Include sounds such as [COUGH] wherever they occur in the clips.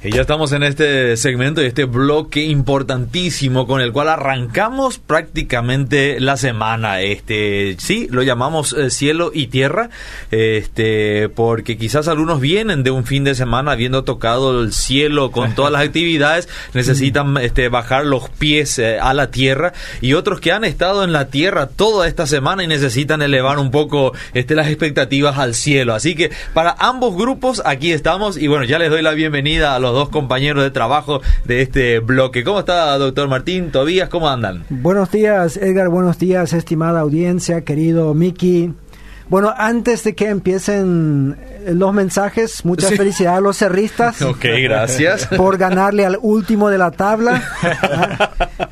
Y ya estamos en este segmento y este bloque importantísimo con el cual arrancamos prácticamente la semana. Este, sí, lo llamamos eh, cielo y tierra, este, porque quizás algunos vienen de un fin de semana habiendo tocado el cielo con todas las [LAUGHS] actividades, necesitan este, bajar los pies eh, a la tierra y otros que han estado en la tierra toda esta semana y necesitan elevar un poco este, las expectativas al cielo. Así que para ambos grupos aquí estamos y bueno, ya les doy la bienvenida a los dos compañeros de trabajo de este bloque. ¿Cómo está, doctor Martín? Tobías, ¿cómo andan? Buenos días, Edgar. Buenos días, estimada audiencia, querido Miki. Bueno, antes de que empiecen los mensajes, muchas felicidades a los cerristas. [LAUGHS] Ok, gracias. Por ganarle al último de la tabla.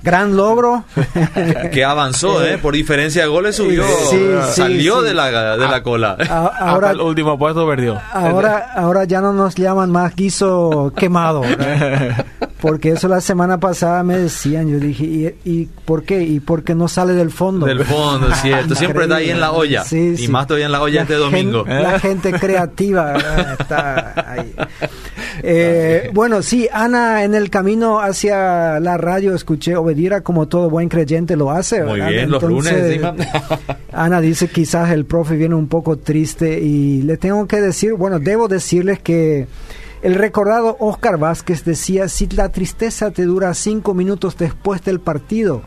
Gran logro. Que avanzó, ¿eh? Por diferencia de goles subió. salió De, la, de la cola. ahora el último puesto perdió. Ahora, ahora ya no nos llaman más guiso quemado. Porque eso la semana pasada me decían. Yo dije, ¿y, por qué? ¿Y por qué no sale del fondo? Del fondo, cierto. Siempre está ahí en la olla. y más todavía en la olla este domingo. la gente creativa está ahí. Eh, [LAUGHS] bueno, sí, Ana en el camino hacia la radio escuché Obedira como todo buen creyente lo hace. Muy bien, los lunes Ana dice quizás el profe viene un poco triste y le tengo que decir, bueno, debo decirles que el recordado Oscar Vázquez decía, si la tristeza te dura cinco minutos después del partido,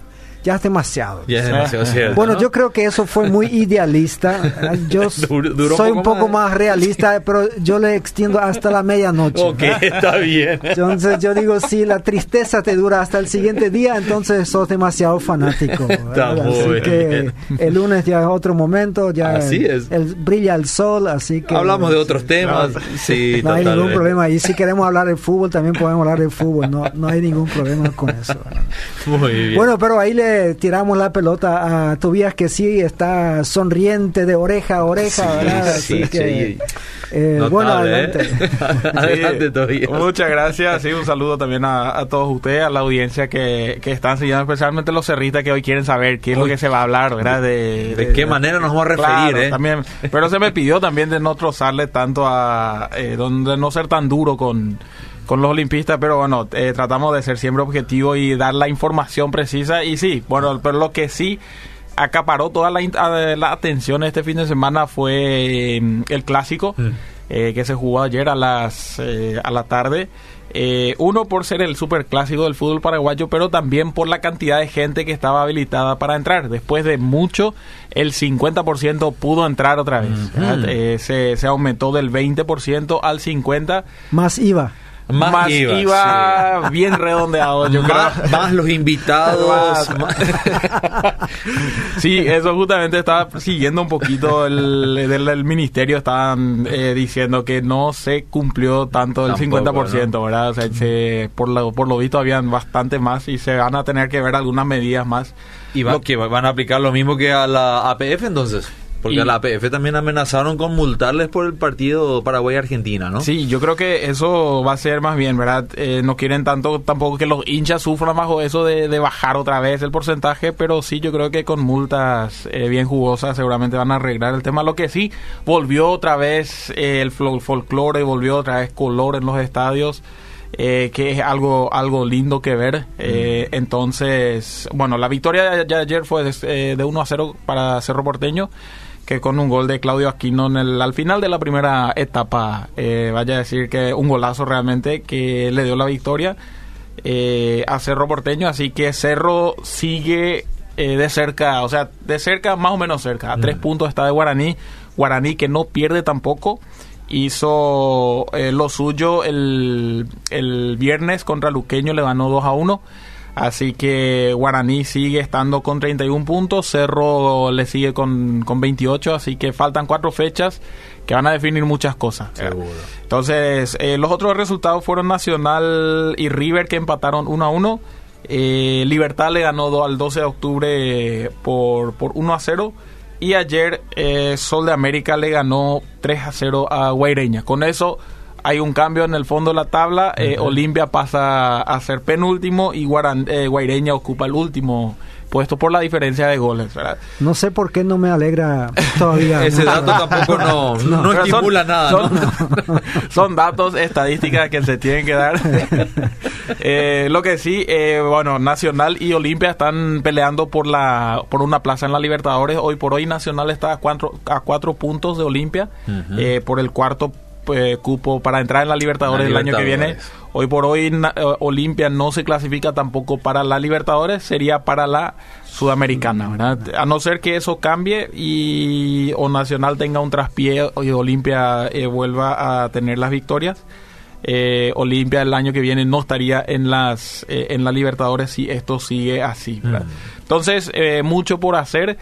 ya es demasiado. Ya es demasiado cierto. Bueno, yo creo que eso fue muy [LAUGHS] idealista. Yo [LAUGHS] soy un poco más, realista, pero yo le extiendo hasta la medianoche. Ok, está bien. Entonces yo digo, si la tristeza te dura hasta el siguiente día, entonces sos demasiado fanático. Está así que el lunes ya es otro momento, ya así es. El, brilla el sol, así que... Hablamos de otros temas. sí, no hay ningún problema. Y si queremos hablar de fútbol, también podemos hablar de fútbol. No, no hay ningún problema con eso. Muy bien. Bueno, pero ahí le tiramos la pelota a Tobías que sí está sonriente de oreja a oreja, sí, Sí, eh, bueno, ¿eh? adelante. [LAUGHS] Tobías. Muchas gracias. Sí, un saludo también a, todos ustedes, a la audiencia que, que, están siguiendo, especialmente los cerristas que hoy quieren saber qué es lo que se va a hablar, ¿verdad? De, qué manera nos vamos a referir, ¿eh? También, pero se me pidió también de no trozarle tanto a... Eh, donde no ser tan duro con con los olimpistas, pero bueno, eh, tratamos de ser siempre objetivos y dar la información precisa. Y sí, bueno, pero lo que sí acaparó toda la, la atención este fin de semana fue em, el clásico mm. eh, que se jugó ayer a las eh, a la tarde. uno por ser el super clásico del fútbol paraguayo, pero también por la cantidad de gente que estaba habilitada para entrar. Después de mucho, el 50% pudo entrar otra vez. se, se aumentó del 20% al 50%. Más IVA más, iba, bien redondeado, yo más, creo. Más los invitados. [LAUGHS] sí, eso justamente estaba siguiendo un poquito el, el, ministerio, estaban eh, diciendo que no se cumplió tanto el 50%, ¿verdad? O sea, por, lo, por lo visto habían bastante más y se van a tener que ver algunas medidas más. ¿Y va, que van a aplicar lo mismo que a la APF entonces? Porque a la APF también amenazaron con multarles por el partido Paraguay-Argentina, ¿no? Sí, yo creo que eso va a ser más bien, ¿verdad? Eh, no quieren tanto tampoco que los hinchas sufran bajo eso de, bajar otra vez el porcentaje, pero sí, yo creo que con multas eh, bien jugosas seguramente van a arreglar el tema. Lo que sí, volvió otra vez eh, el folclore, volvió otra vez color en los estadios. que es algo algo lindo que ver. Mm. Entonces, bueno, la victoria de, ayer fue de, de 1 a 0 para Cerro Porteño que con un gol de Claudio Aquino en el, al final de la primera etapa, eh, vaya a decir que un golazo realmente que le dio la victoria eh, a Cerro Porteño, así que Cerro sigue eh, de cerca, o sea, de cerca, más o menos cerca, a tres mm. puntos está de Guaraní, Guaraní que no pierde tampoco, hizo lo suyo el, el viernes contra Luqueño, le ganó 2 a 1 Así que Guaraní sigue estando con 31 puntos, Cerro le sigue con, con 28, así que faltan cuatro fechas que van a definir muchas cosas. Entonces, eh, los otros resultados fueron Nacional y River que empataron 1 a 1. Eh, Libertad le ganó al 12 de octubre por, por 1 a 0. Y ayer eh, Sol de América le ganó 3 a 0 a Guaireña. Con eso hay un cambio en el fondo de la tabla. Eh, Olimpia pasa a ser penúltimo y Guaran- eh, Guaireña ocupa el último puesto por la diferencia de goles. ¿verdad? No sé por qué no me alegra todavía. [LAUGHS] Ese dato tampoco no, [LAUGHS] no, son- estimula nada, son, ¿no? son datos, estadísticas que se tienen que dar. [LAUGHS] Eh, lo que sí, eh, bueno, Nacional y Olimpia están peleando por la por una plaza en la Libertadores. Hoy por hoy Nacional está a cuatro, a cuatro puntos de Olimpia eh, por el cuarto eh, cupo para entrar en la Libertadores La el año que viene. Hoy por hoy na- eh, Olimpia no se clasifica tampoco para la Libertadores, sería para la Sudamericana, ¿verdad? A no ser que eso cambie y o Nacional tenga un traspié y Olimpia eh, vuelva a tener las victorias. Eh, Olimpia el año que viene no estaría en las eh, en la Libertadores si esto sigue así. ¿verdad? Entonces eh, mucho por hacer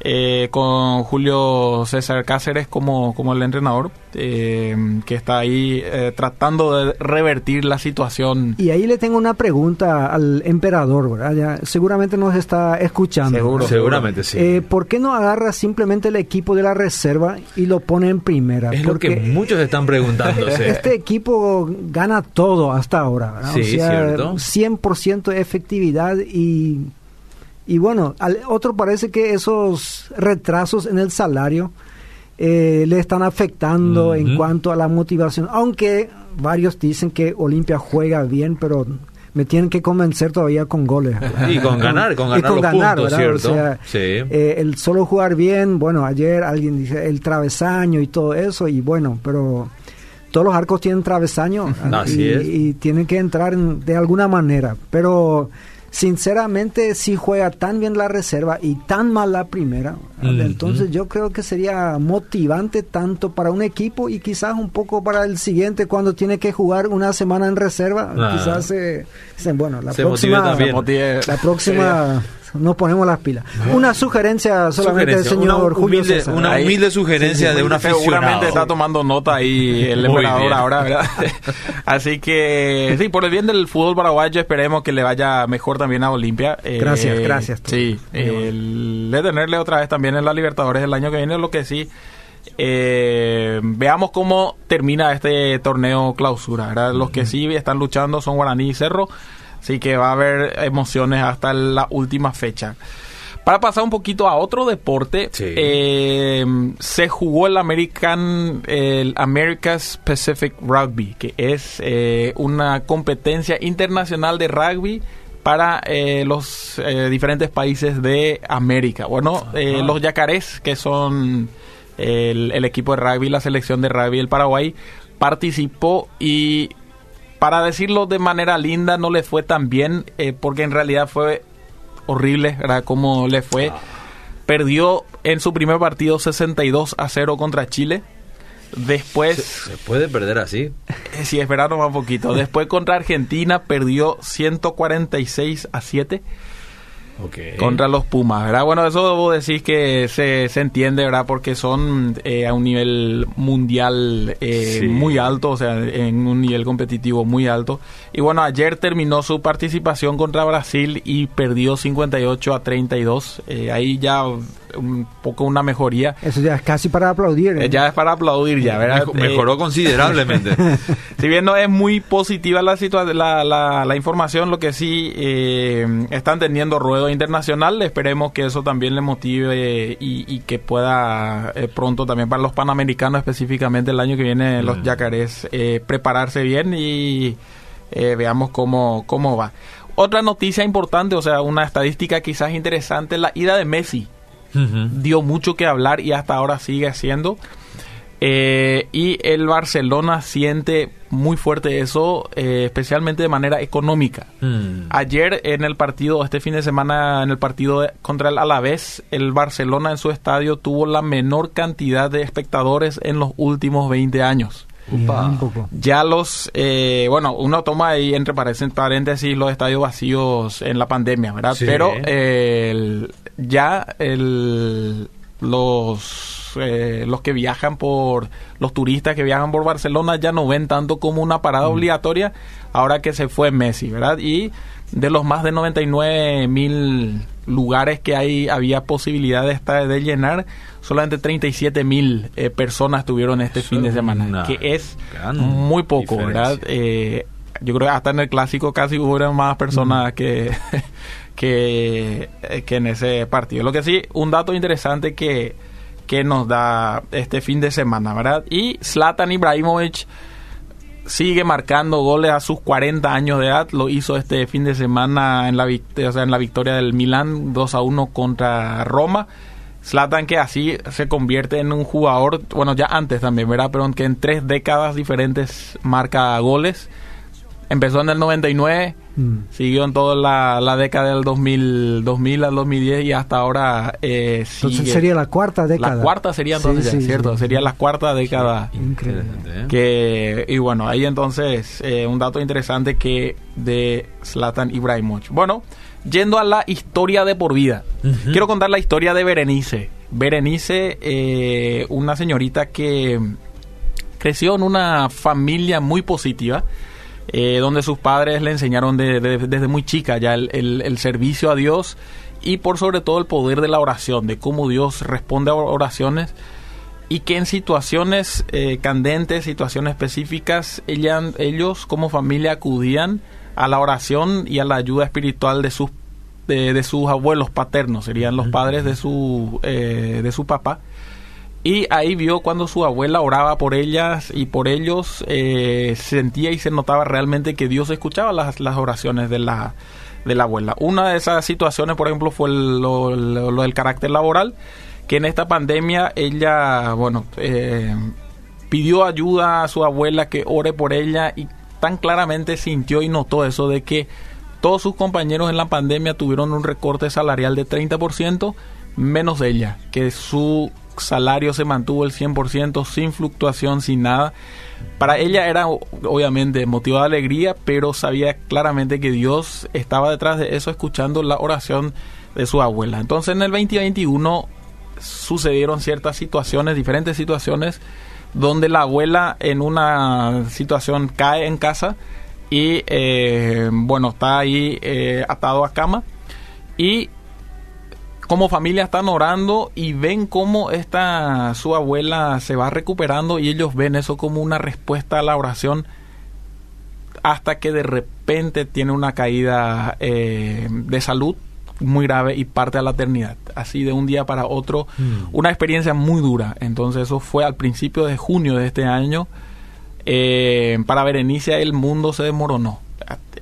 eh, con Julio César Cáceres como, como el entrenador eh, que está ahí eh, tratando de revertir la situación. Y ahí le tengo una pregunta al emperador, ¿verdad? Ya seguramente nos está escuchando. Seguro. Seguramente sí. Eh, ¿Por qué no agarra simplemente el equipo de la reserva y lo pone en primera? es lo que Porque muchos están preguntándose. [LAUGHS] este equipo gana todo hasta ahora. ¿verdad? Sí, cierto. 100% de efectividad y, y bueno, al otro parece que esos retrasos en el salario eh, le están afectando en cuanto a la motivación, aunque varios dicen que Olimpia juega bien, pero me tienen que convencer todavía con goles. Y con [LAUGHS] ganar, con Y ganar los puntos, ¿verdad? ¿cierto? O sea, Sí. eh, el solo jugar bien, bueno, ayer alguien dice el travesaño y todo eso, y bueno, pero todos los arcos tienen travesaño. Así y, es. y tienen que entrar en- de alguna manera, pero sinceramente si juega tan bien la reserva y tan mal la primera, entonces yo creo que sería motivante tanto para un equipo y quizás un poco para el siguiente cuando tiene que jugar una semana en reserva, Ah. quizás se, bueno, la Se próxima la próxima [LAUGHS] nos ponemos las pilas. Una sugerencia solamente del señor una Julio humilde- César. una Ahí- humilde sugerencia de un aficionado. Seguramente está tomando nota ahí el emperador ahora, ¿verdad? [LAUGHS] Así que, sí, por el bien del fútbol paraguayo, esperemos que le vaya mejor también a Olimpia. Eh, Gracias, gracias, tú. Sí, el de tenerle otra vez también en la Libertadores el año que viene, lo que sí. eh, veamos cómo termina este torneo clausura. ¿verdad? Los que sí están luchando son Guaraní y Cerro. Así que va a haber emociones hasta la última fecha. Para pasar un poquito a otro deporte, Sí. eh, se jugó el American, el America's Pacific Rugby, que es eh, una competencia internacional de rugby para eh, los eh, diferentes países de América. Bueno, eh, los yacarés, que son el, el equipo de rugby, la selección de rugby del Paraguay, participó y para decirlo de manera linda, no le fue tan bien, eh, porque en realidad fue horrible, ¿verdad? Como le fue. Perdió en su primer partido 62 a 0 contra Chile. Después, ¿Se puede perder así? eh, si esperaron un poquito, después contra Argentina perdió 146 a 7 Ok. contra los Pumas, ¿verdad? Bueno, eso vos decís que se, se entiende, ¿verdad? Porque son eh, a un nivel mundial eh, Sí. muy alto, o sea, en un nivel competitivo muy alto. Y bueno, ayer terminó su participación contra Brasil y perdió 58 a 32. Eh, ahí ya un poco una mejoría. Eso ya es casi para aplaudir. ¿eh? Eh, ya es para aplaudir ya, ¿verdad? Mejo- Mejoró Eh, considerablemente. [LAUGHS] si bien no es muy positiva la, la, la, la información, lo que sí eh, están teniendo ruedo internacional, esperemos que eso también le motive y, y que pueda eh, pronto también para los panamericanos específicamente el año que viene los Mm. yacarés eh, prepararse bien y eh, veamos cómo, cómo va. Otra noticia importante, o sea, una estadística quizás interesante, la ida de Messi dio mucho que hablar y hasta ahora sigue haciendo. Eh, y el Barcelona siente muy fuerte eso, eh, especialmente de manera económica. Mm. Ayer en el partido, este fin de semana, en el partido de- contra el Alavés, el Barcelona en su estadio tuvo la menor cantidad de espectadores en los últimos 20 años. Poco. Ya los, eh, bueno, uno toma ahí entre paréntesis, paréntesis los estadios vacíos en la pandemia, ¿verdad? Sí. Pero eh, el- ya el, los eh, los que viajan por los turistas que viajan por Barcelona ya no ven tanto como una parada obligatoria ahora que se fue Messi, ¿verdad? Y de los más de 99 mil lugares que hay había posibilidad de, estar, de llenar, solamente 37 mil eh, personas tuvieron este fin de semana, que es muy poco, ¿verdad? Eh, yo creo que hasta en el clásico casi hubo más personas que, que, eh, que en ese partido. Lo que sí, un dato interesante que, que nos da este fin de semana, ¿verdad? Y Zlatan Ibrahimovic sigue marcando goles a sus 40 años de edad. Lo hizo este fin de semana en la, o sea, en la victoria del Milán 2 a 1 contra Roma. Zlatan que así se convierte en un jugador, bueno, ya antes también, ¿verdad? Pero que en tres décadas diferentes marca goles. Empezó en el 99, mm. siguió en toda la, década del 2000, 2000 al 2010 y hasta ahora eh, Entonces sería la cuarta década. La cuarta sería entonces, ¿cierto? Sería la cuarta década. increíble. ¿eh? Que, y bueno, ahí entonces eh, un dato interesante que de Zlatan Ibrahimovic. Bueno, yendo a la historia de por vida. Quiero contar la historia de Berenice. Berenice, eh, una señorita que creció en una familia muy positiva eh, donde sus padres le enseñaron desde muy chica ya el, servicio a Dios y por sobre todo el poder de la oración, de cómo Dios responde a oraciones y que en situaciones eh, candentes, situaciones específicas, ellos como familia acudían a la oración y a la ayuda espiritual de sus de, sus abuelos paternos, serían los padres de su eh, de su papá y ahí vio cuando su abuela oraba por ellas y por ellos, eh, sentía y se notaba realmente que Dios escuchaba las, las oraciones de la, de la abuela. Una de esas situaciones, por ejemplo, fue lo, del carácter laboral, que en esta pandemia ella, bueno, eh, pidió ayuda a su abuela que ore por ella y tan claramente sintió y notó eso de que todos sus compañeros en la pandemia tuvieron un recorte salarial de 30%, menos ella, que su salario se mantuvo el 100% sin fluctuación, sin nada. Para ella era obviamente motivo de alegría, pero sabía claramente que Dios estaba detrás de eso escuchando la oración de su abuela. Entonces en el 2021 sucedieron ciertas situaciones, diferentes situaciones, donde la abuela en una situación cae en casa y eh, bueno, está ahí eh, atado a cama y como familia están orando y ven cómo esta su abuela se va recuperando y ellos ven eso como una respuesta a la oración hasta que de repente tiene una caída eh, de salud muy grave y parte a la eternidad. Así de un día para otro, mm. una experiencia muy dura. Entonces eso fue al principio de junio de este año. Eh, para Berenice el mundo se desmoronó.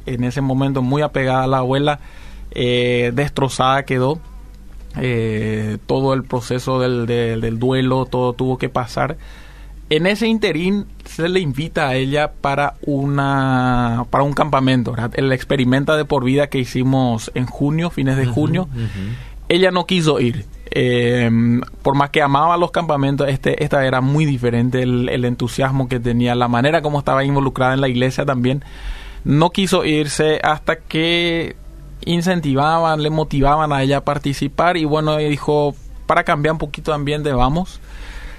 En ese momento muy apegada a la abuela, eh, destrozada quedó eh, todo el proceso del, del, duelo, todo tuvo que pasar. En ese interín se le invita a ella para una para un campamento, el experimenta de por vida que hicimos en junio, fines de junio. Ella no quiso ir. Eh, por más que amaba los campamentos, este, esta era muy diferente, el, el, entusiasmo que tenía, la manera como estaba involucrada en la iglesia también. No quiso irse hasta que incentivaban, le motivaban a ella a participar y bueno, ella dijo, para cambiar un poquito de ambiente, vamos.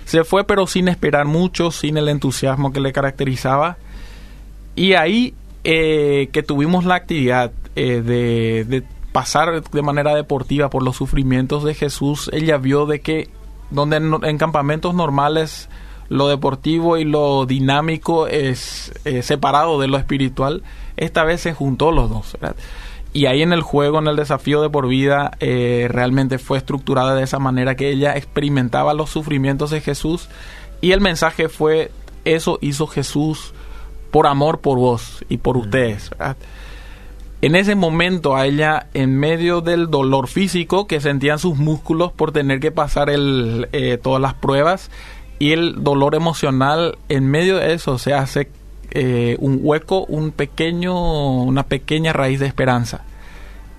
Se fue pero sin esperar mucho, sin el entusiasmo que le caracterizaba. Y ahí eh, que tuvimos la actividad eh, de, de pasar de manera deportiva por los sufrimientos de Jesús, ella vio de que donde en, campamentos normales lo deportivo y lo dinámico es eh, separado de lo espiritual, esta vez se juntó los dos. Y ahí en el juego, en el desafío de por vida, eh, realmente fue estructurada de esa manera que ella experimentaba los sufrimientos de Jesús y el mensaje fue, eso hizo Jesús por amor por vos y por ustedes. En ese momento a ella, en medio del dolor físico que sentían sus músculos por tener que pasar el, eh, todas las pruebas y el dolor emocional, en medio de eso se hace eh, un hueco, un pequeño, una pequeña raíz de esperanza,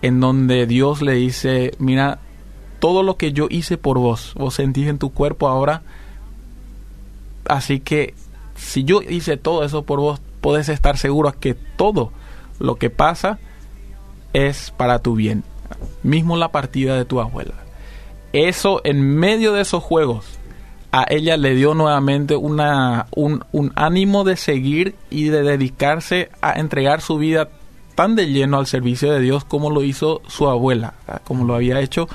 en donde Dios le dice, mira, todo lo que yo hice por vos, vos sentís en tu cuerpo ahora, así que si yo hice todo eso por vos, podés estar seguro que todo lo que pasa es para tu bien, mismo la partida de tu abuela. eso en medio de esos juegos a ella le dio nuevamente una, un, un ánimo de seguir y de dedicarse a entregar su vida tan de lleno al servicio de Dios como lo hizo su abuela, como lo había hecho,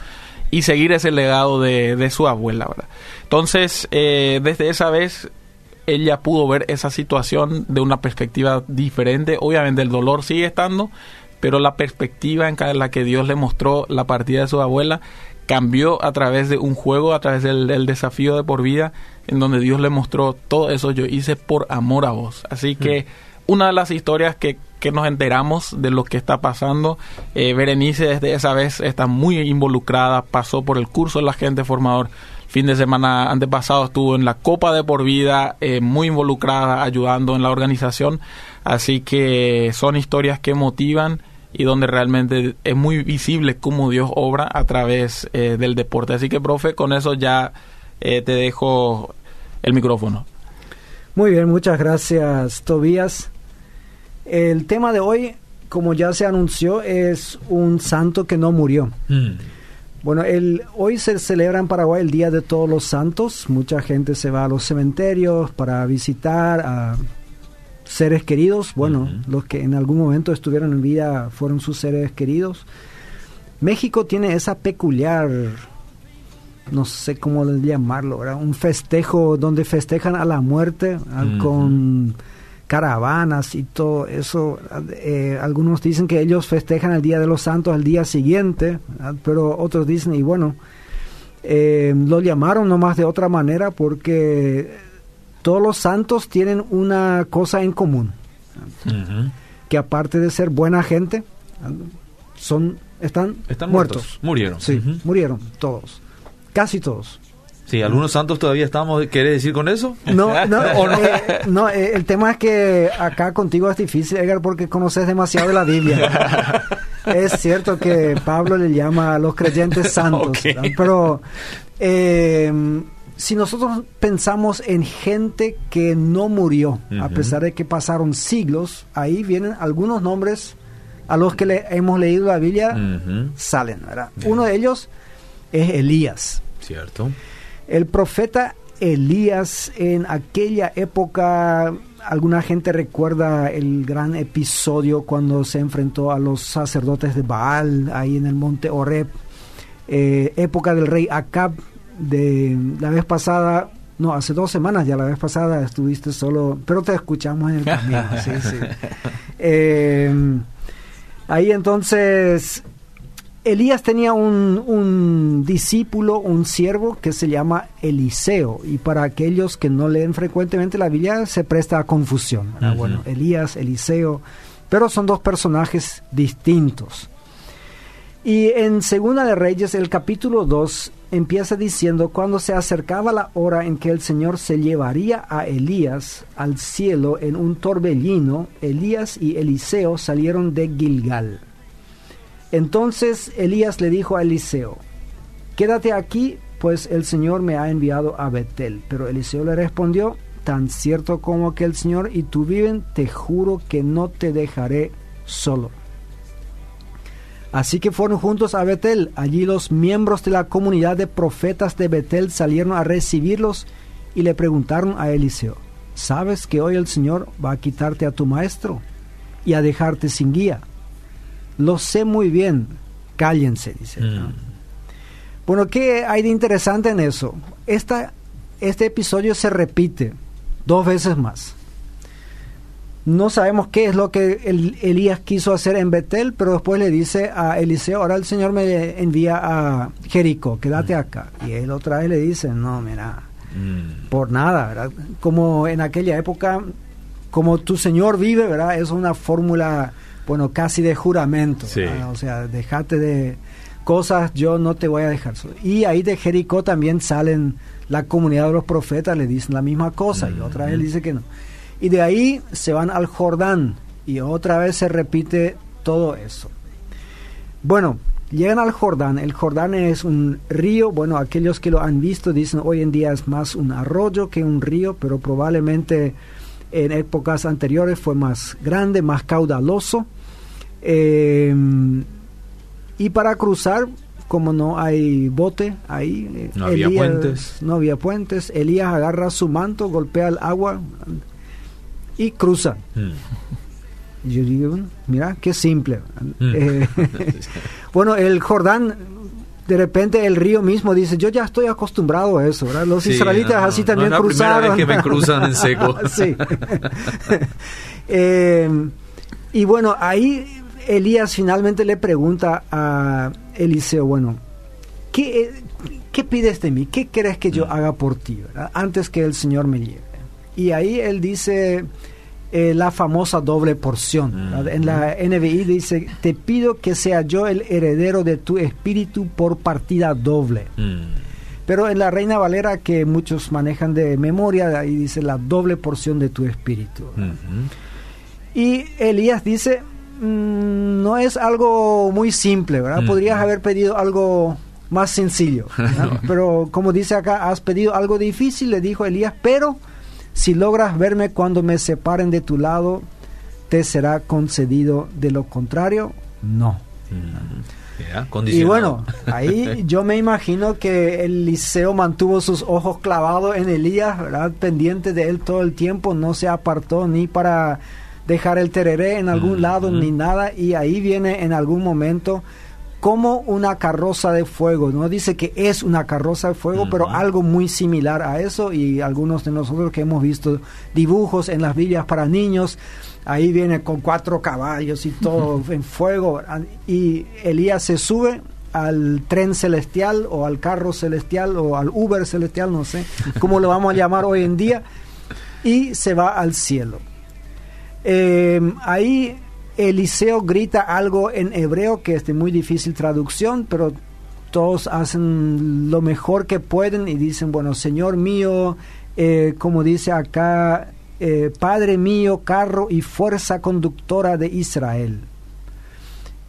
y seguir ese legado de, de su abuela. ¿verdad? Entonces, eh, desde esa vez, ella pudo ver esa situación de una perspectiva diferente. Obviamente el dolor sigue estando, pero la perspectiva en la que Dios le mostró la partida de su abuela cambió a través de un juego, a través del, del, desafío de por vida, en donde Dios le mostró todo eso yo hice por amor a vos. Así que una de las historias que, que, nos enteramos de lo que está pasando, eh, Berenice desde esa vez está muy involucrada, pasó por el curso de la gente formador. Fin de semana antepasado estuvo en la Copa de por vida, eh, muy involucrada, ayudando en la organización. Así que son historias que motivan y donde realmente es muy visible cómo Dios obra a través eh, del deporte. Así que, profe, con eso ya eh, te dejo el micrófono. Muy bien, muchas gracias, Tobías. El tema de hoy, como ya se anunció, es un santo que no murió. Mm. Bueno, el, hoy se celebra en Paraguay el Día de Todos los Santos. Mucha gente se va a los cementerios para visitar a seres queridos, bueno, uh -huh. los que en algún momento estuvieron en vida fueron sus seres queridos. México tiene esa peculiar, no sé cómo llamarlo, ¿verdad? un festejo donde festejan a la muerte uh -huh. con caravanas y todo eso. Eh, algunos dicen que ellos festejan el Día de los Santos al día siguiente, ¿verdad? pero otros dicen, y bueno, eh, lo llamaron nomás de otra manera porque todos los santos tienen una cosa en común, uh -huh. que aparte de ser buena gente, son están, están muertos. muertos. Murieron. Sí, uh -huh. murieron todos, casi todos. Sí, algunos santos todavía estamos, ¿querés decir con eso? No, no, no? [LAUGHS] Eh, no eh, el tema es que acá contigo es difícil, Edgar, porque conoces demasiado de la Biblia. [LAUGHS] es cierto que Pablo le llama a los creyentes santos, [LAUGHS] okay. pero eh, si nosotros pensamos en gente que no murió, uh -huh. a pesar de que pasaron siglos, ahí vienen algunos nombres a los que le hemos leído la Biblia, uh -huh. salen, ¿verdad? Uno de ellos es Elías. Cierto. El profeta Elías en aquella época, alguna gente recuerda el gran episodio cuando se enfrentó a los sacerdotes de Baal, ahí en el monte Horeb, eh, época del rey Acab, de la vez pasada, no, hace dos semanas ya la vez pasada estuviste solo, pero te escuchamos en el camino. [LAUGHS] sí, sí. Eh, ahí entonces, Elías tenía un, un, discípulo, un siervo que se llama Eliseo, y para aquellos que no leen frecuentemente la Biblia se presta a confusión. -huh. Bueno, Elías, Eliseo, pero son dos personajes distintos. Y en Segunda de Reyes, el capítulo 2 empieza diciendo, cuando se acercaba la hora en que el Señor se llevaría a Elías al cielo en un torbellino, Elías y Eliseo salieron de Gilgal. Entonces Elías le dijo a Eliseo, quédate aquí, pues el Señor me ha enviado a Betel. Pero Eliseo le respondió, tan cierto como que el Señor y tú viven, te juro que no te dejaré solo. Así que fueron juntos a Betel. Allí los miembros de la comunidad de profetas de Betel salieron a recibirlos y le preguntaron a Eliseo, ¿sabes que hoy el Señor va a quitarte a tu maestro y a dejarte sin guía? Lo sé muy bien, cállense, dice. Mm. Bueno, ¿qué hay de interesante en eso? Esta, este episodio se repite dos veces más. No sabemos qué es lo que el, Elías quiso hacer en Betel, pero después le dice a Eliseo, ahora el Señor me envía a Jericó, quédate mm. acá. Y él otra vez le dice, no, mira, mm. por nada, ¿verdad? Como en aquella época, como tu Señor vive, ¿verdad? Es una fórmula, bueno, casi de juramento. Sí. O sea, déjate de cosas, yo no te voy a dejar. Y ahí de Jericó también salen la comunidad de los profetas, le dicen la misma cosa, mm. y otra vez dice que no. Y de ahí se van al Jordán y otra vez se repite todo eso. Bueno, llegan al Jordán. El Jordán es un río. Bueno, aquellos que lo han visto dicen hoy en día es más un arroyo que un río, pero probablemente en épocas anteriores fue más grande, más caudaloso. Eh, y para cruzar como no hay bote ahí, eh, No había puentes. no había puentes, Elías agarra su manto, golpea el agua y cruza. Mm. Y yo digo, bueno, mira, qué simple. Mm. Eh, [LAUGHS] bueno, el Jordán, de repente el río mismo dice, yo ya estoy acostumbrado a eso, ¿verdad? Los Sí, israelitas no, así no, también no cruzaron. vez que me cruzan en seco. [LAUGHS] sí. [LAUGHS] Eh, y bueno, ahí Elías finalmente le pregunta a Eliseo, bueno, ¿qué, eh, qué pides de mí? ¿Qué quieres que Mm. yo haga por ti? verdad? Antes que el Señor me lleve. Y ahí él dice eh, la famosa doble porción. ¿verdad? En la NBI dice, te pido que sea yo el heredero de tu espíritu por partida doble. Mm. Pero en la Reina Valera, que muchos manejan de memoria, ahí dice la doble porción de tu espíritu. Y Elías dice, "Mm, no es algo muy simple, ¿verdad? Mm. Podrías haber pedido algo más sencillo. [LAUGHS] pero como dice acá, has pedido algo difícil, le dijo Elías, pero si logras verme cuando me separen de tu lado, te será concedido. De lo contrario, no. Mm. Y bueno, [LAUGHS] ahí yo me imagino que Eliseo mantuvo sus ojos clavados en Elías, ¿verdad? Pendiente de él todo el tiempo, no se apartó ni para dejar el tereré en algún Mm, lado mm. ni nada, y ahí viene en algún momento como una carroza de fuego, no dice que es una carroza de fuego, pero algo muy similar a eso, y algunos de nosotros que hemos visto dibujos en las Biblias para niños, ahí viene con cuatro caballos y todo en fuego, y Elías se sube al tren celestial o al carro celestial o al Uber celestial, no sé cómo lo vamos a llamar hoy en día, y se va al cielo. Eh, ahí Eliseo grita algo en hebreo que es de muy difícil traducción, pero todos hacen lo mejor que pueden y dicen, bueno, Señor mío, eh, como dice acá, eh, Padre mío, carro y fuerza conductora de Israel.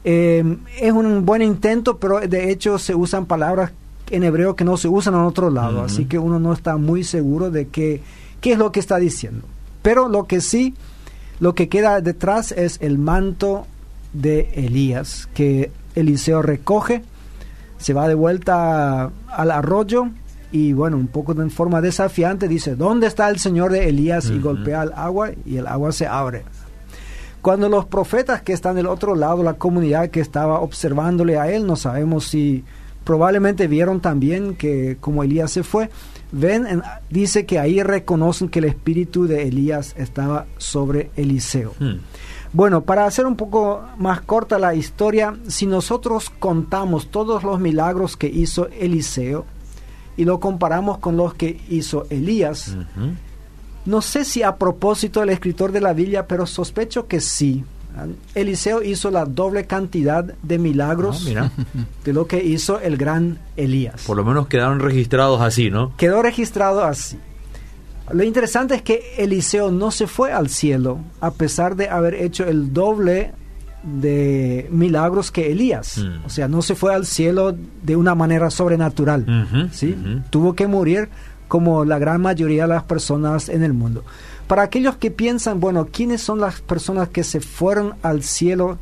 Eh, es un buen intento, pero de hecho se usan palabras en hebreo que no se usan en otro lado, así que uno no está muy seguro de que, qué es lo que está diciendo. Pero lo que sí, lo que queda detrás es el manto de Elías, que Eliseo recoge, se va de vuelta al arroyo y bueno, un poco en forma desafiante dice, ¿dónde está el Señor de Elías? Y golpea el agua y el agua se abre. Cuando los profetas que están del otro lado, la comunidad que estaba observándole a él, no sabemos si probablemente vieron también que como Elías se fue, ven, en- dice que ahí reconocen que el espíritu de Elías estaba sobre Eliseo. Mm. Bueno, para hacer un poco más corta la historia, si nosotros contamos todos los milagros que hizo Eliseo y lo comparamos con los que hizo Elías, no sé si a propósito el escritor de la Biblia, pero sospecho que sí. Eliseo hizo la doble cantidad de milagros Ah, de lo que hizo el gran Elías. Por lo menos quedaron registrados así, ¿no? Quedó registrado así. Lo interesante es que Eliseo no se fue al cielo a pesar de haber hecho el doble de milagros que Elías. Mm. O sea, no se fue al cielo de una manera sobrenatural. ¿sí? Tuvo que morir como la gran mayoría de las personas en el mundo. Para aquellos que piensan, bueno, ¿quiénes son las personas que se fueron al cielo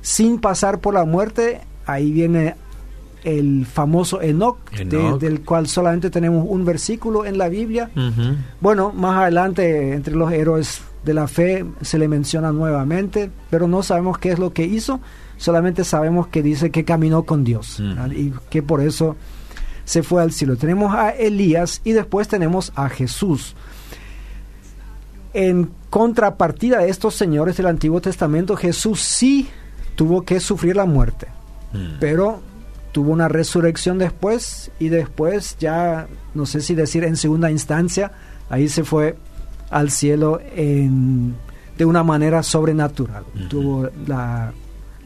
sin pasar por la muerte? Ahí viene el famoso Enoch, de- Enoc. del cual solamente tenemos un versículo en la Biblia. Bueno, más adelante entre los héroes de la fe se le menciona nuevamente, pero no sabemos qué es lo que hizo, solamente sabemos que dice que caminó con Dios y que por eso se fue al cielo. Tenemos a Elías y después tenemos a Jesús. En contrapartida de estos señores del Antiguo Testamento, Jesús sí tuvo que sufrir la muerte Mm. pero tuvo una resurrección después y después ya, no sé si decir en segunda instancia, ahí se fue al cielo en- de una manera sobrenatural, tuvo la,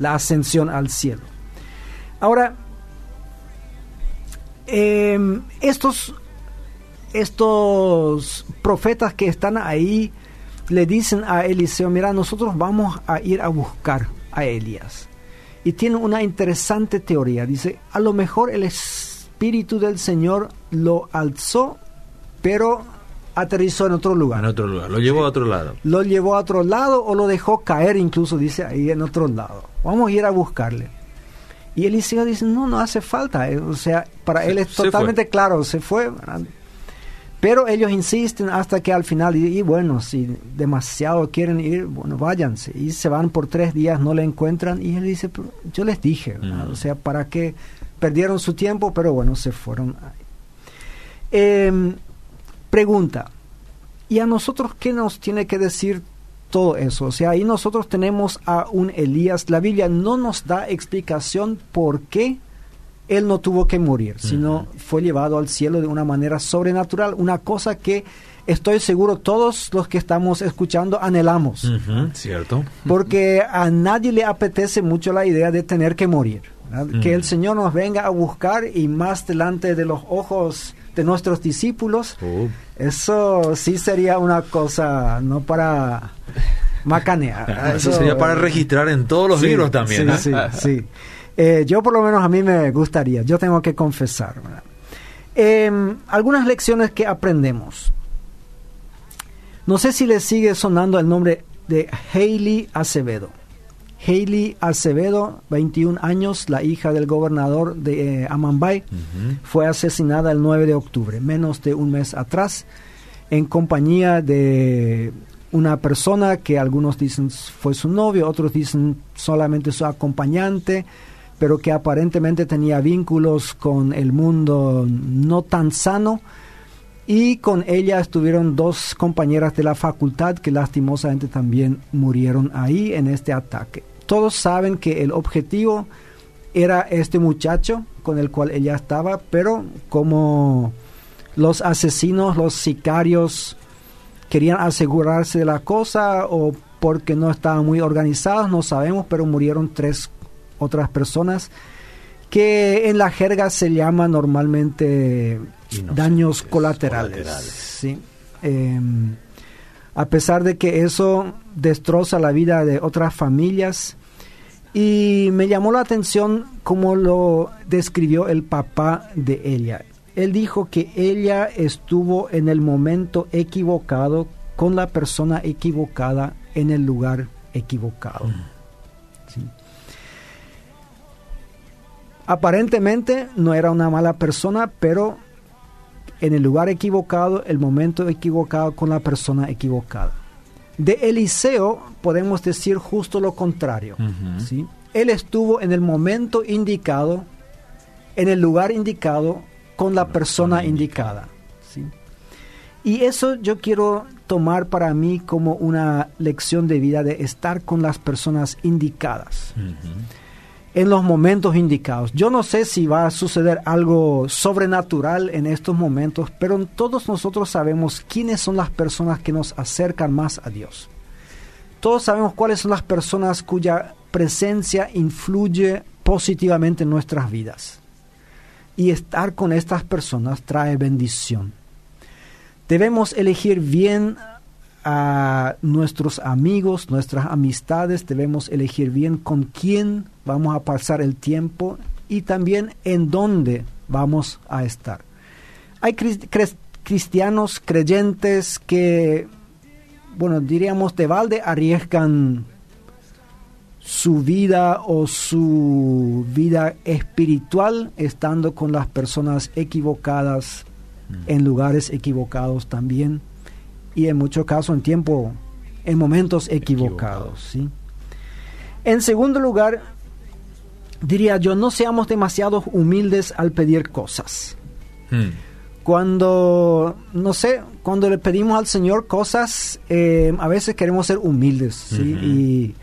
la ascensión al cielo. Ahora, em, estos, estos profetas que están ahí le dicen a Eliseo, mira, nosotros vamos a ir a buscar a Elías y tiene una interesante teoría. Dice, a lo mejor el Espíritu del Señor lo alzó, pero aterrizó en otro lugar. En otro lugar. Lo llevó a otro lado. Lo llevó a otro lado o lo dejó caer, incluso dice ahí en otro lado. Vamos a ir a buscarle. Y Eliseo dice, no, no hace falta. Eh, o sea, para él es totalmente claro, se fue. Pero ellos insisten hasta que al final, y, bueno, si demasiado quieren ir, bueno, váyanse. Y se van por tres días, no le encuentran. Y él dice, yo les dije, o sea, ¿para qué perdieron su tiempo? Pero bueno, se fueron. Em, pregunta, ¿y a nosotros qué nos tiene que decir todo eso? O sea, ahí nosotros tenemos a un Elías. La Biblia no nos da explicación por qué él no tuvo que morir, sino fue llevado al cielo de una manera sobrenatural, una cosa que estoy seguro todos los que estamos escuchando anhelamos. Cierto. Porque a nadie le apetece mucho la idea de tener que morir. Que el Señor nos venga a buscar y más delante de los ojos de nuestros discípulos, oh. eso sí sería una cosa, no para macanear. [LAUGHS] Eso, sería para registrar en todos los libros también. Sí, sí, sí. Eh, yo por lo menos a mí me gustaría, yo tengo que confesar. Em, algunas lecciones que aprendemos. No sé si le sigue sonando el nombre de Hailey Acevedo. Hailey Acevedo, 21 años, la hija del gobernador de eh, Amambay, fue asesinada el 9 de octubre, menos de un mes atrás, en compañía de una persona que algunos dicen fue su novio, otros dicen solamente su acompañante pero que aparentemente tenía vínculos con el mundo no tan sano. Y con ella estuvieron dos compañeras de la facultad que lastimosamente también murieron ahí en este ataque. Todos saben que el objetivo era este muchacho con el cual ella estaba, pero como los asesinos, los sicarios querían asegurarse de la cosa o porque no estaban muy organizados, no sabemos, pero murieron tres otras personas que en la jerga se llama normalmente daños colaterales. Em, a pesar de que eso destroza la vida de otras familias. Y me llamó la atención cómo lo describió el papá de ella. Él dijo que ella estuvo en el momento equivocado con la persona equivocada en el lugar equivocado. Mm. Aparentemente no era una mala persona, pero en el lugar equivocado, el momento equivocado con la persona equivocada. De Eliseo podemos decir justo lo contrario. ¿sí? Él estuvo en el momento indicado, en el lugar indicado, con la persona indicada. ¿sí? Y eso yo quiero tomar para mí como una lección de vida de estar con las personas indicadas en los momentos indicados. Yo no sé si va a suceder algo sobrenatural en estos momentos, pero todos nosotros sabemos quiénes son las personas que nos acercan más a Dios. Todos sabemos cuáles son las personas cuya presencia influye positivamente en nuestras vidas. Y estar con estas personas trae bendición. Debemos elegir bien a nuestros amigos, nuestras amistades, debemos elegir bien con quién vamos a pasar el tiempo y también en dónde vamos a estar. Hay cristianos creyentes que, bueno, diríamos de balde arriesgan su vida o su vida espiritual estando con las personas equivocadas mm. en lugares equivocados también y en muchos casos en tiempo, en momentos equivocados. ¿sí? En segundo lugar, diría yo, no seamos demasiado humildes al pedir cosas. Hmm. Cuando, no sé, cuando le pedimos al Señor cosas, eh, a veces queremos ser humildes, ¿sí?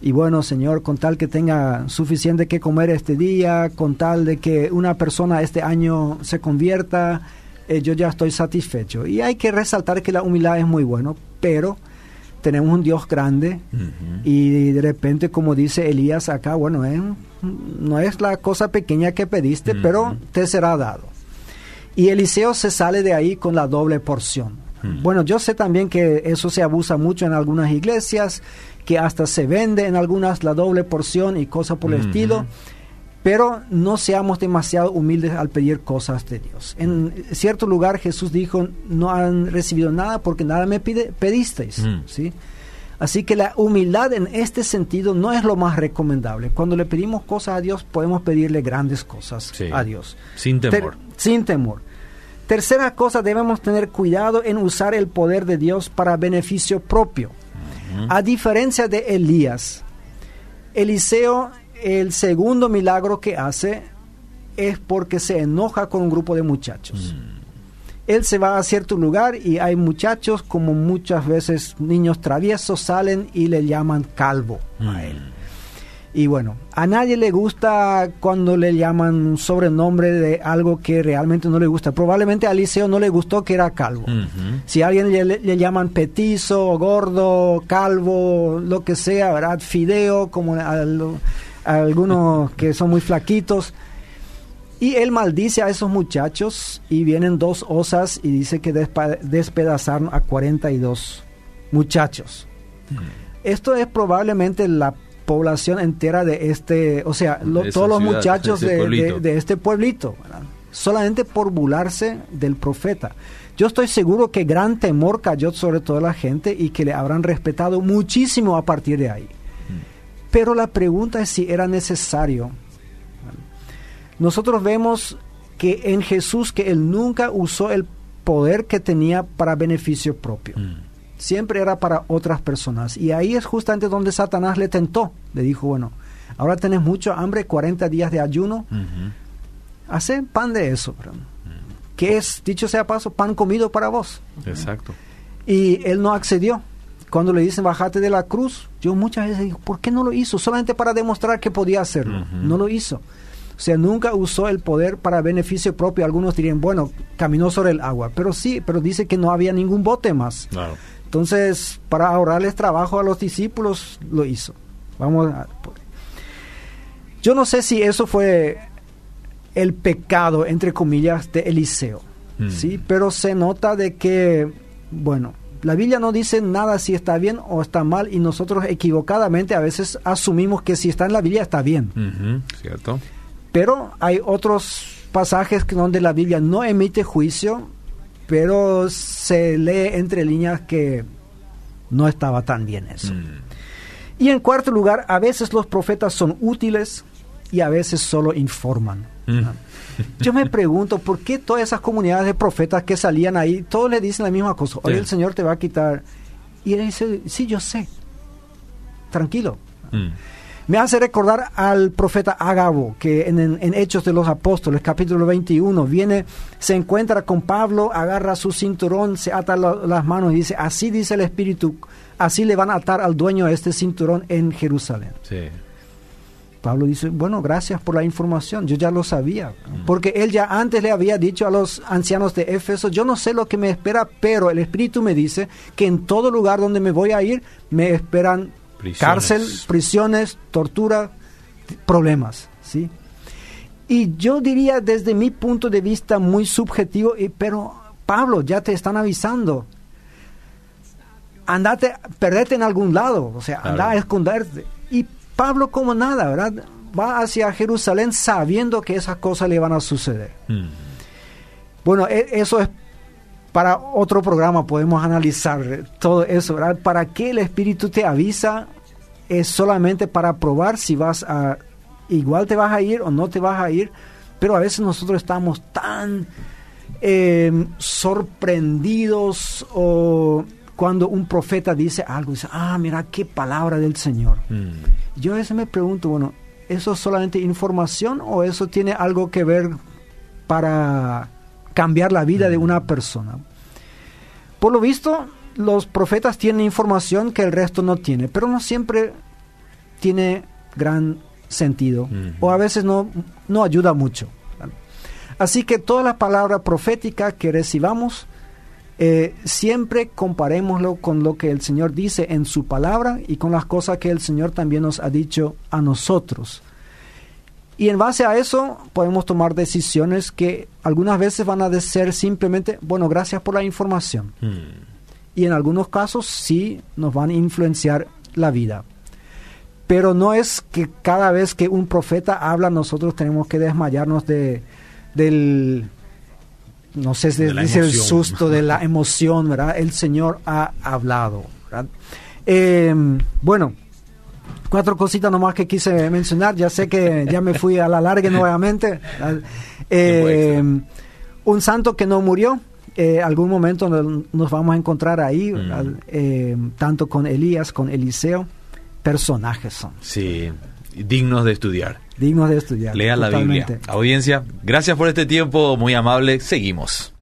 y, bueno, Señor, con tal que tenga suficiente que comer este día, con tal de que una persona este año se convierta, eh, yo ya estoy satisfecho. Y hay que resaltar que la humildad es muy bueno, pero tenemos un Dios grande y de repente, como dice Elías acá, bueno, eh, no es la cosa pequeña que pediste, pero te será dado. Y Eliseo se sale de ahí con la doble porción. Bueno, yo sé también que eso se abusa mucho en algunas iglesias, que hasta se vende en algunas la doble porción y cosas por el estilo pero no seamos demasiado humildes al pedir cosas de Dios. En cierto lugar Jesús dijo, no han recibido nada porque nada me pide, pedisteis. Mm. ¿sí? Así que la humildad en este sentido no es lo más recomendable. Cuando le pedimos cosas a Dios, podemos pedirle grandes cosas Sí. a Dios. Sin temor. Ter- sin temor. Tercera cosa, debemos tener cuidado en usar el poder de Dios para beneficio propio. A diferencia de Elías, Eliseo, el segundo milagro que hace es porque se enoja con un grupo de muchachos. Él se va a cierto lugar y hay muchachos, como muchas veces niños traviesos, salen y le llaman calvo a él. Y bueno, a nadie le gusta cuando le llaman un sobrenombre de algo que realmente no le gusta. Probablemente a Eliseo no le gustó que era calvo. Si a alguien le, llaman petizo, gordo, calvo, lo que sea, ¿verdad? Fideo, como a, lo- a algunos que son muy flaquitos. Y él maldice a esos muchachos y vienen dos osas y dice que despedazaron a 42 muchachos. Esto es probablemente la población entera de este, o sea, lo- todos los muchachos de este pueblito, ¿verdad? solamente por burlarse del profeta. Yo estoy seguro que gran temor cayó sobre toda la gente y que le habrán respetado muchísimo a partir de ahí. Pero la pregunta es si era necesario. Nosotros vemos que en Jesús que él nunca usó el poder que tenía para beneficio propio. Siempre era para otras personas. Y ahí es justamente donde Satanás le tentó. Le dijo, bueno, ahora tenés mucho hambre, 40 días de ayuno, hace pan de eso. ¿verdad? Que es, dicho sea paso, pan comido para vos. Exacto. Y él no accedió. Cuando le dicen bajate de la cruz, yo muchas veces digo, ¿por qué no lo hizo? Solamente para demostrar que podía hacerlo. No lo hizo. O sea, nunca usó el poder para beneficio propio. Algunos dirían, bueno, caminó sobre el agua. Pero sí, pero dice que no había ningún bote más. Claro. Entonces, para ahorrarles trabajo a los discípulos, lo hizo. Vamos a... Yo no sé si eso fue el pecado, entre comillas, de Eliseo. Mm. ¿sí? Pero se nota de que, bueno, la Biblia no dice nada si está bien o está mal y nosotros equivocadamente a veces asumimos que si está en la Biblia está bien. ¿Cierto? Pero hay otros pasajes donde la Biblia no emite juicio, pero se lee entre líneas que no estaba tan bien eso. Mm. Y en cuarto lugar, a veces los profetas son útiles y a veces solo informan. Mm. Yo me pregunto, ¿por qué todas esas comunidades de profetas que salían ahí, todos le dicen la misma cosa? Hoy Sí. el Señor te va a quitar. Y él dice, sí, yo sé. Tranquilo. Mm. Me hace recordar al profeta Agabo, que en, en- en Hechos de los Apóstoles, capítulo 21, viene, se encuentra con Pablo, agarra su cinturón, se ata la- las manos y dice, así dice el Espíritu, así le van a atar al dueño de este cinturón en Jerusalén. Sí. Pablo dice, bueno, gracias por la información, yo ya lo sabía, porque él ya antes le había dicho a los ancianos de Éfeso, yo no sé lo que me espera, pero el Espíritu me dice que en todo lugar donde me voy a ir me esperan Prisiones. cárcel, prisiones, tortura, problemas, ¿sí? Y yo diría desde mi punto de vista muy subjetivo, y- pero Pablo, ya te están avisando. Andate, perdete en algún lado, o sea, anda a esconderte. Pablo como nada, ¿verdad? Va hacia Jerusalén sabiendo que esas cosas le van a suceder. Mm. Bueno, e- eso es para otro programa, podemos analizar todo eso, ¿verdad? ¿Para qué el Espíritu te avisa? Es solamente para probar si vas a, igual te vas a ir o no te vas a ir, pero a veces nosotros estamos tan eh, sorprendidos o cuando un profeta dice algo, dice, ah, mira qué palabra del Señor. Mm. Yo a veces me pregunto, bueno, ¿eso es solamente información o eso tiene algo que ver para cambiar la vida de una persona? Por lo visto, los profetas tienen información que el resto no tiene, pero no siempre tiene gran sentido o a veces no, no ayuda mucho. Así que toda la palabra profética que recibamos, eh, siempre comparémoslo con lo que el Señor dice en su palabra y con las cosas que el Señor también nos ha dicho a nosotros. Y en base a eso podemos tomar decisiones que algunas veces van a ser simplemente, bueno, gracias por la información. Mm. Y en algunos casos sí nos van a influenciar la vida. Pero no es que cada vez que un profeta habla nosotros tenemos que desmayarnos de, del, no sé si dice el susto, de la [LAUGHS] emoción, ¿verdad? El Señor ha hablado, ¿verdad? Eh, bueno, cuatro cositas nomás que quise mencionar. Ya sé que ya me fui a la larga nuevamente. Eh, un santo que no murió. Eh, algún momento nos vamos a encontrar ahí, Mm. eh, tanto con Elías, con Eliseo. Personajes son, Sí, dignos de estudiar. Dignos de estudiar. Lean la. Biblia. Audiencia, gracias por este tiempo muy amable. Seguimos.